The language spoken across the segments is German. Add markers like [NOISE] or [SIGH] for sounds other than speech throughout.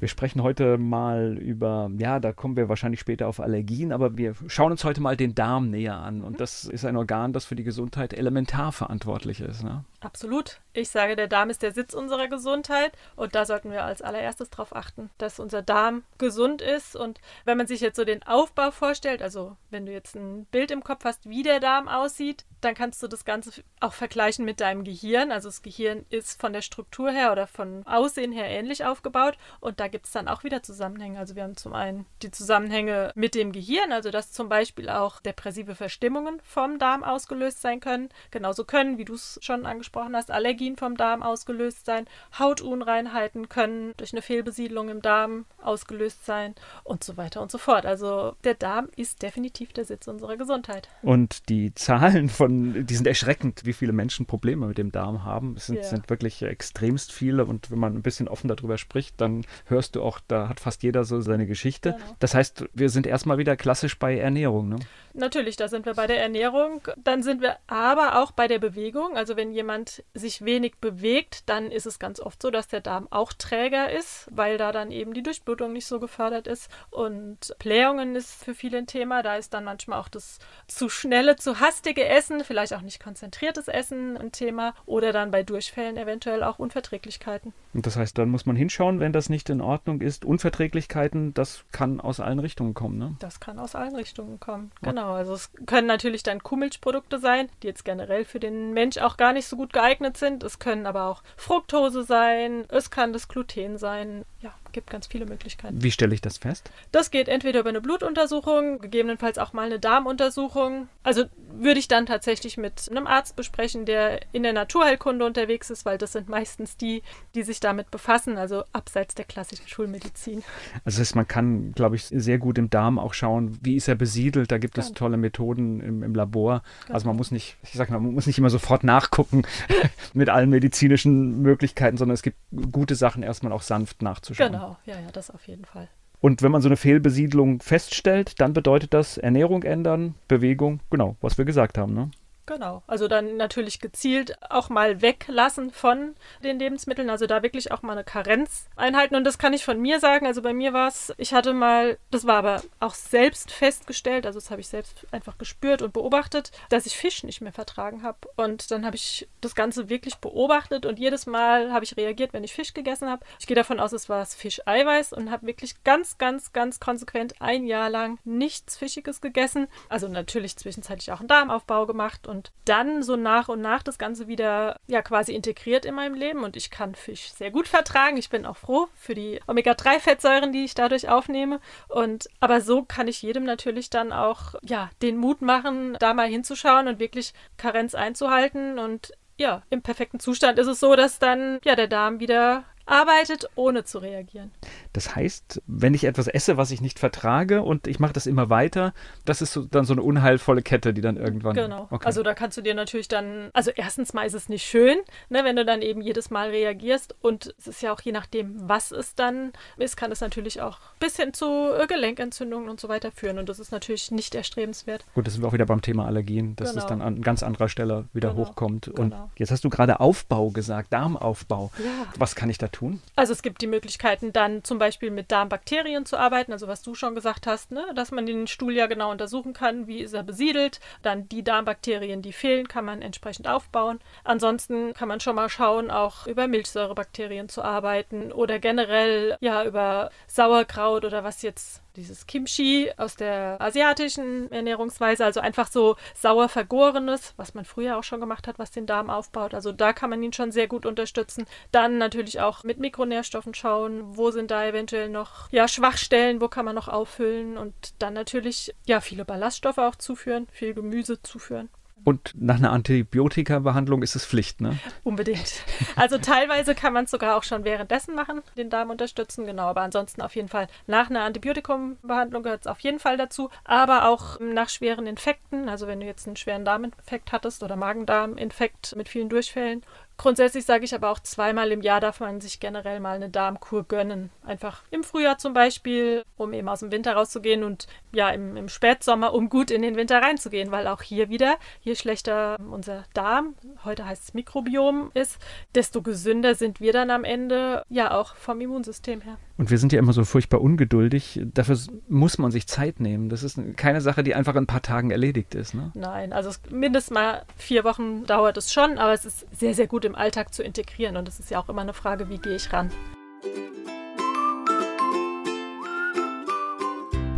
Wir sprechen heute mal über, ja, da kommen wir wahrscheinlich später auf Allergien, aber wir schauen uns heute mal den Darm näher an. Und das ist ein Organ, das für die Gesundheit elementar verantwortlich ist. Ne? Absolut. Ich sage, der Darm ist der Sitz unserer Gesundheit und da sollten wir als allererstes darauf achten, dass unser Darm gesund ist. Und wenn man sich jetzt so den Aufbau vorstellt, also wenn du jetzt ein Bild im Kopf hast, wie der Darm aussieht, dann kannst du das Ganze auch vergleichen mit deinem Gehirn. Also das Gehirn ist von der Struktur her oder von Aussehen her ähnlich aufgebaut und da gibt es dann auch wieder Zusammenhänge. Also wir haben zum einen die Zusammenhänge mit dem Gehirn, also dass zum Beispiel auch depressive Verstimmungen vom Darm ausgelöst sein können. Genauso können, wie du es schon angesprochen hast, Allergien vom Darm ausgelöst sein. Hautunreinheiten können durch eine Fehlbesiedlung im Darm ausgelöst sein und so weiter und so fort. Also der Darm ist definitiv der Sitz unserer Gesundheit. Und die Zahlen von, die sind erschreckend, wie viele Menschen Probleme mit dem Darm haben. Es sind, yeah. sind wirklich extremst viele und wenn man ein bisschen offen darüber spricht, dann hörst du auch, da hat fast jeder so seine Geschichte. Genau. Das heißt, wir sind erstmal wieder klassisch bei Ernährung. Ne? Natürlich, da sind wir bei der Ernährung. Dann sind wir aber auch bei der Bewegung. Also wenn jemand sich wenig bewegt, dann ist es ganz oft so, dass der Darm auch träger ist, weil da dann eben die Durchblutung nicht so gefördert ist. Und Blähungen ist für viele ein Thema. Da ist dann manchmal auch das zu schnelle, zu hastige Essen, vielleicht auch nicht konzentriertes Essen ein Thema. Oder dann bei Durchfällen eventuell auch Unverträglichkeiten. Und das heißt, dann muss man hinschauen, wenn das nicht in Ordnung ist. Unverträglichkeiten, das kann aus allen Richtungen kommen, ne? Das kann aus allen Richtungen kommen, genau. Genau, also es können natürlich dann Kuhmilchprodukte sein, die jetzt generell für den Mensch auch gar nicht so gut geeignet sind. Es können aber auch Fructose sein, es kann das Gluten sein. Ja, gibt ganz viele Möglichkeiten. Wie stelle ich das fest? Das geht entweder über eine Blutuntersuchung, gegebenenfalls auch mal eine Darmuntersuchung. Also würde ich dann tatsächlich mit einem Arzt besprechen, der in der Naturheilkunde unterwegs ist, weil das sind meistens die, die sich damit befassen, also abseits der klassischen Schulmedizin. Also das heißt, man kann, glaube ich, sehr gut im Darm auch schauen, wie ist er besiedelt. Da gibt es tolle Methoden im, im Labor. Genau. Also man muss nicht, ich sage mal, man muss nicht immer sofort nachgucken [LAUGHS] mit allen medizinischen Möglichkeiten, sondern es gibt gute Sachen erstmal auch sanft nachzuschauen. Genau, ja, ja, das auf jeden Fall. Und wenn man so eine Fehlbesiedlung feststellt, dann bedeutet das Ernährung ändern, Bewegung, genau, was wir gesagt haben. Ne? Genau. Also dann natürlich gezielt auch mal weglassen von den Lebensmitteln. Also da wirklich auch mal eine Karenz einhalten. Und das kann ich von mir sagen. Also bei mir war es, ich hatte mal, das war aber auch selbst festgestellt, also das habe ich selbst einfach gespürt und beobachtet, dass ich Fisch nicht mehr vertragen habe. Und dann habe ich das Ganze wirklich beobachtet und jedes Mal habe ich reagiert, wenn ich Fisch gegessen habe. Ich gehe davon aus, es war das Fischeiweiß und habe wirklich ganz, ganz, ganz konsequent ein Jahr lang nichts Fischiges gegessen. Also natürlich zwischenzeitlich auch einen Darmaufbau gemacht und und dann so nach und nach das Ganze wieder ja quasi integriert in meinem Leben und ich kann Fisch sehr gut vertragen. Ich bin auch froh für die Omega-3-Fettsäuren, die ich dadurch aufnehme. Und aber so kann ich jedem natürlich dann auch ja den Mut machen, da mal hinzuschauen und wirklich Karenz einzuhalten und ja, im perfekten Zustand ist es so, dass dann ja der Darm wieder arbeitet, ohne zu reagieren. Das heißt, wenn ich etwas esse, was ich nicht vertrage und ich mache das immer weiter, das ist so, dann so eine unheilvolle Kette, die dann irgendwann. Genau. Okay. Also da kannst du dir natürlich dann, also erstens mal ist es nicht schön, ne, wenn du dann eben jedes Mal reagierst und es ist ja auch je nachdem, was es dann ist, kann es natürlich auch bis hin zu äh, Gelenkentzündungen und so weiter führen und das ist natürlich nicht erstrebenswert. Gut, das sind wir auch wieder beim Thema Allergien, dass genau. es dann an ganz anderer Stelle wieder genau. hochkommt. Und genau. jetzt hast du gerade Aufbau gesagt, Darmaufbau. Ja. Was kann ich da tun? Also es gibt die Möglichkeiten dann zum Beispiel mit Darmbakterien zu arbeiten, also was du schon gesagt hast, ne? dass man den Stuhl ja genau untersuchen kann, wie ist er besiedelt. Dann die Darmbakterien, die fehlen, kann man entsprechend aufbauen. Ansonsten kann man schon mal schauen, auch über Milchsäurebakterien zu arbeiten oder generell ja über Sauerkraut oder was jetzt dieses Kimchi aus der asiatischen Ernährungsweise, also einfach so sauer vergorenes, was man früher auch schon gemacht hat, was den Darm aufbaut. Also da kann man ihn schon sehr gut unterstützen. Dann natürlich auch mit Mikronährstoffen schauen, wo sind da eventuell noch ja, Schwachstellen, wo kann man noch auffüllen und dann natürlich ja viele Ballaststoffe auch zuführen, viel Gemüse zuführen. Und nach einer Antibiotika-Behandlung ist es Pflicht, ne? Unbedingt. Also teilweise kann man es sogar auch schon währenddessen machen, den Darm unterstützen, genau. Aber ansonsten auf jeden Fall nach einer Antibiotikumbehandlung gehört es auf jeden Fall dazu. Aber auch nach schweren Infekten, also wenn du jetzt einen schweren Darminfekt hattest oder Magen-Darm-Infekt mit vielen Durchfällen Grundsätzlich sage ich aber auch zweimal im Jahr darf man sich generell mal eine Darmkur gönnen. Einfach im Frühjahr zum Beispiel, um eben aus dem Winter rauszugehen und ja im, im Spätsommer, um gut in den Winter reinzugehen, weil auch hier wieder, je schlechter unser Darm, heute heißt es Mikrobiom ist, desto gesünder sind wir dann am Ende ja auch vom Immunsystem her. Und wir sind ja immer so furchtbar ungeduldig. Dafür muss man sich Zeit nehmen. Das ist keine Sache, die einfach in ein paar Tagen erledigt ist. Ne? Nein, also mindestens mal vier Wochen dauert es schon, aber es ist sehr, sehr gut im Alltag zu integrieren. Und es ist ja auch immer eine Frage, wie gehe ich ran.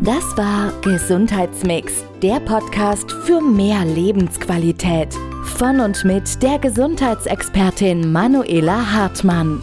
Das war Gesundheitsmix, der Podcast für mehr Lebensqualität. Von und mit der Gesundheitsexpertin Manuela Hartmann.